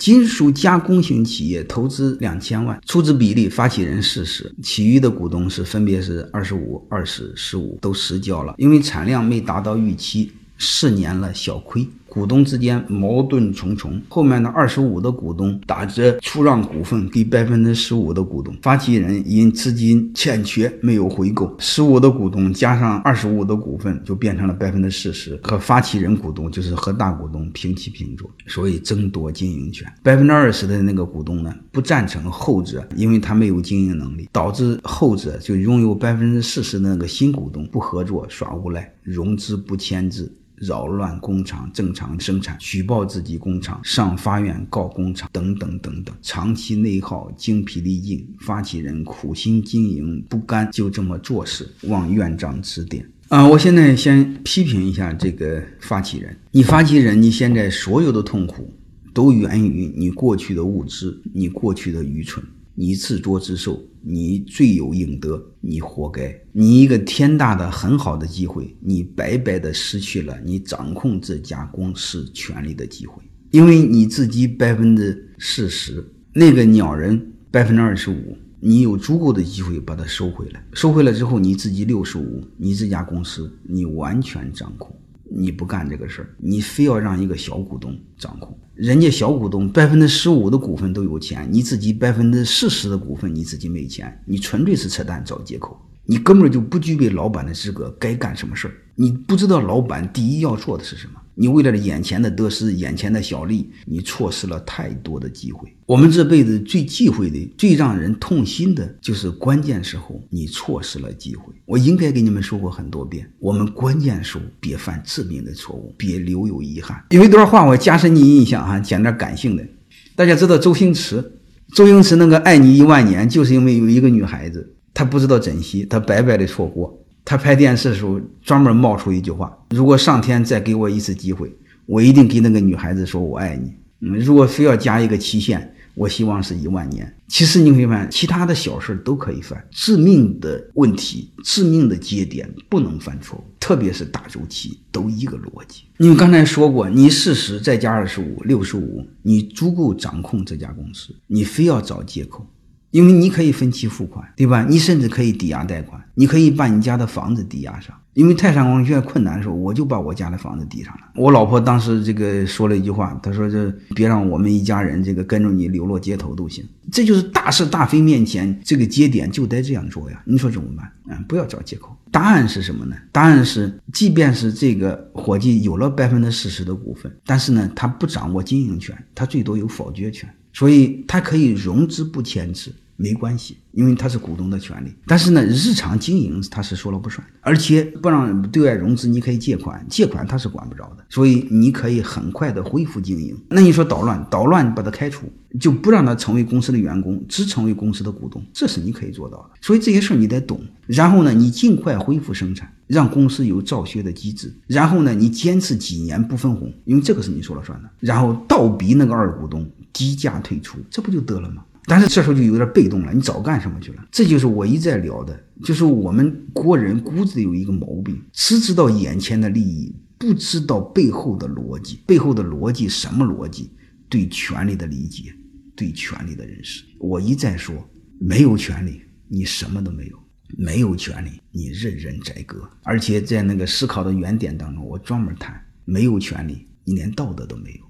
金属加工型企业投资两千万，出资比例发起人四十，其余的股东是分别是二十五、二十、十五，都实交了，因为产量没达到预期，四年了小亏。股东之间矛盾重重，后面的二十五的股东打着出让股份给百分之十五的股东，发起人因资金欠缺没有回购，十五的股东加上二十五的股份就变成了百分之四十，和发起人股东就是和大股东平起平坐，所以争夺经营权。百分之二十的那个股东呢不赞成后者，因为他没有经营能力，导致后者就拥有百分之四十的那个新股东不合作耍无赖，融资不签字。扰乱工厂正常生产，举报自己工厂，上法院告工厂，等等等等，长期内耗，精疲力尽。发起人苦心经营不甘，就这么做事，望院长指点。啊，我现在先批评一下这个发起人。你发起人，你现在所有的痛苦，都源于你过去的无知，你过去的愚蠢。你自作自受，你罪有应得，你活该。你一个天大的很好的机会，你白白的失去了你掌控这家公司权利的机会，因为你自己百分之四十，那个鸟人百分之二十五，你有足够的机会把它收回来。收回来之后，你自己六十五，你这家公司你完全掌控。你不干这个事儿，你非要让一个小股东掌控，人家小股东百分之十五的股份都有钱，你自己百分之四十的股份你自己没钱，你纯粹是扯淡找借口，你根本就不具备老板的资格，该干什么事儿，你不知道老板第一要做的是什么。你为了眼前的得失、眼前的小利，你错失了太多的机会。我们这辈子最忌讳的、最让人痛心的，就是关键时候你错失了机会。我应该给你们说过很多遍，我们关键时候别犯致命的错误，别留有遗憾。有一段话我加深你印象哈，讲点感性的。大家知道周星驰，周星驰那个爱你一万年，就是因为有一个女孩子，她不知道珍惜，她白白的错过。他拍电视的时候，专门冒出一句话：“如果上天再给我一次机会，我一定给那个女孩子说我爱你。”嗯，如果非要加一个期限，我希望是一万年。其实你会发现，其他的小事都可以犯，致命的问题、致命的节点不能犯错误，特别是大周期都一个逻辑。你们刚才说过，你四十再加二十五，六十五，你足够掌控这家公司，你非要找借口。因为你可以分期付款，对吧？你甚至可以抵押贷款，你可以把你家的房子抵押上。因为泰山光学困难的时候，我就把我家的房子抵上了。我老婆当时这个说了一句话，她说：“这别让我们一家人这个跟着你流落街头都行。”这就是大是大非面前这个节点就得这样做呀。你说怎么办？啊，不要找借口。答案是什么呢？答案是，即便是这个伙计有了百分之四十的股份，但是呢，他不掌握经营权，他最多有否决权。所以他可以融资不签字，没关系，因为他是股东的权利。但是呢，日常经营他是说了不算，而且不让对外融资，你可以借款，借款他是管不着的。所以你可以很快的恢复经营。那你说捣乱，捣乱把他开除，就不让他成为公司的员工，只成为公司的股东，这是你可以做到的。所以这些事儿你得懂。然后呢，你尽快恢复生产，让公司有造血的机制。然后呢，你坚持几年不分红，因为这个是你说了算的。然后倒逼那个二股东。低价退出，这不就得了吗？但是这时候就有点被动了，你早干什么去了？这就是我一再聊的，就是我们国人骨子有一个毛病，只知道眼前的利益，不知道背后的逻辑。背后的逻辑什么逻辑？对权力的理解，对权力的认识。我一再说，没有权利，你什么都没有；没有权利，你任人宰割。而且在那个思考的原点当中，我专门谈，没有权利，你连道德都没有。